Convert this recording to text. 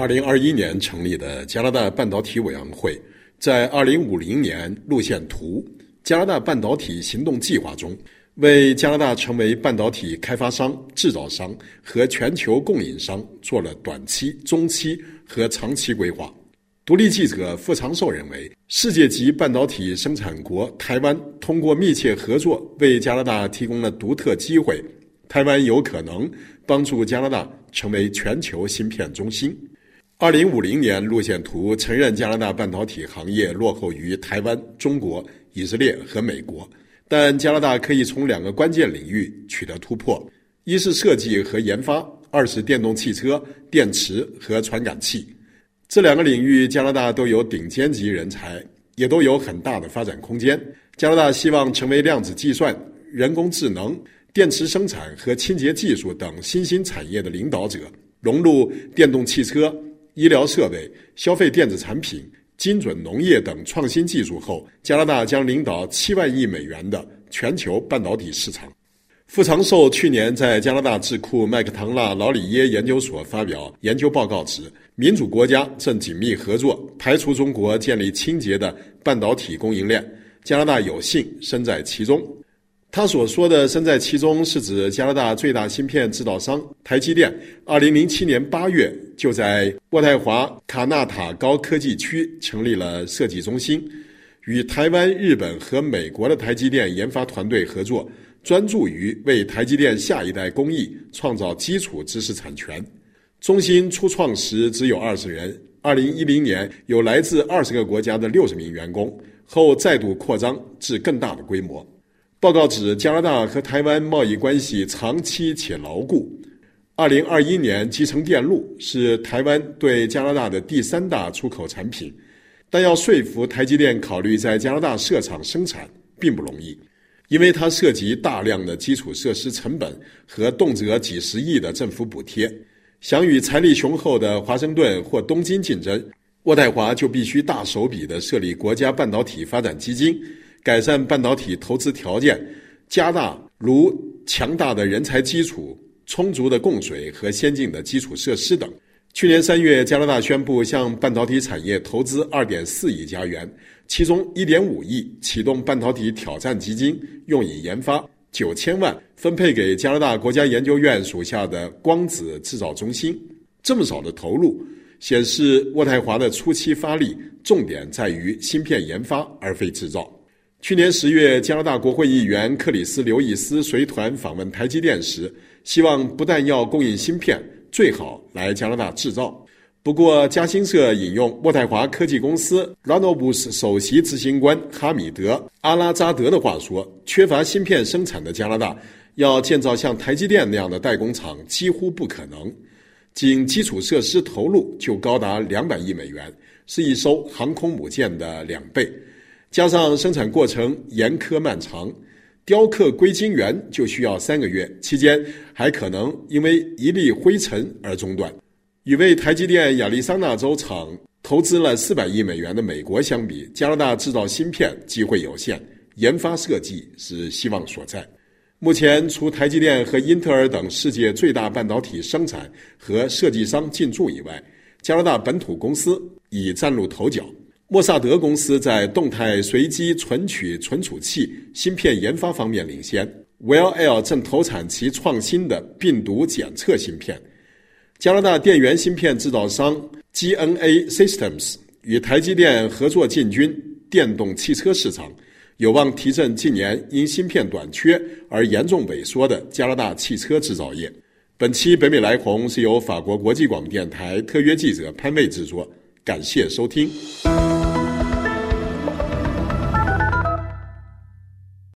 二零二一年成立的加拿大半导体委员会，在二零五零年路线图“加拿大半导体行动计划”中，为加拿大成为半导体开发商、制造商和全球供应商做了短期、中期和长期规划。独立记者傅长寿认为，世界级半导体生产国台湾通过密切合作，为加拿大提供了独特机会。台湾有可能帮助加拿大成为全球芯片中心。二零五零年路线图承认加拿大半导体行业落后于台湾、中国、以色列和美国，但加拿大可以从两个关键领域取得突破：一是设计和研发，二是电动汽车、电池和传感器。这两个领域，加拿大都有顶尖级人才，也都有很大的发展空间。加拿大希望成为量子计算、人工智能、电池生产和清洁技术等新兴产业的领导者，融入电动汽车、医疗设备、消费电子产品、精准农业等创新技术后，加拿大将领导七万亿美元的全球半导体市场。傅长寿去年在加拿大智库麦克唐纳劳里耶研究所发表研究报告时，民主国家正紧密合作，排除中国建立清洁的半导体供应链。加拿大有幸身在其中。他所说的“身在其中”是指加拿大最大芯片制造商台积电，二零零七年八月就在渥太华卡纳塔高科技区成立了设计中心，与台湾、日本和美国的台积电研发团队合作。专注于为台积电下一代工艺创造基础知识产权。中心初创时只有二十人，二零一零年有来自二十个国家的六十名员工，后再度扩张至更大的规模。报告指，加拿大和台湾贸易关系长期且牢固。二零二一年，集成电路是台湾对加拿大的第三大出口产品，但要说服台积电考虑在加拿大设厂生产，并不容易。因为它涉及大量的基础设施成本和动辄几十亿的政府补贴，想与财力雄厚的华盛顿或东京竞争，渥太华就必须大手笔的设立国家半导体发展基金，改善半导体投资条件，加大如强大的人才基础、充足的供水和先进的基础设施等。去年三月，加拿大宣布向半导体产业投资二点四亿加元。其中一点五亿启动半导体挑战基金，用以研发；九千万分配给加拿大国家研究院属下的光子制造中心。这么少的投入，显示渥太华的初期发力重点在于芯片研发，而非制造。去年十月，加拿大国会议员克里斯·刘易斯随团访问台积电时，希望不但要供应芯片，最好来加拿大制造。不过，加新社引用渥太华科技公司 r a n o b u s 首席执行官哈米德·阿拉扎德的话说：“缺乏芯片生产的加拿大，要建造像台积电那样的代工厂几乎不可能。仅基础设施投入就高达两百亿美元，是一艘航空母舰的两倍。加上生产过程严苛漫长，雕刻硅晶圆就需要三个月，期间还可能因为一粒灰尘而中断。”与为台积电亚利桑那州厂投资了四百亿美元的美国相比，加拿大制造芯片机会有限，研发设计是希望所在。目前，除台积电和英特尔等世界最大半导体生产和设计商进驻以外，加拿大本土公司已崭露头角。莫萨德公司在动态随机存取存储器芯片研发方面领先，Well L 正投产其创新的病毒检测芯片。加拿大电源芯片制造商 GNA Systems 与台积电合作进军电动汽车市场，有望提振近年因芯片短缺而严重萎缩的加拿大汽车制造业。本期北美来红是由法国国际广播电台特约记者潘卫制作，感谢收听。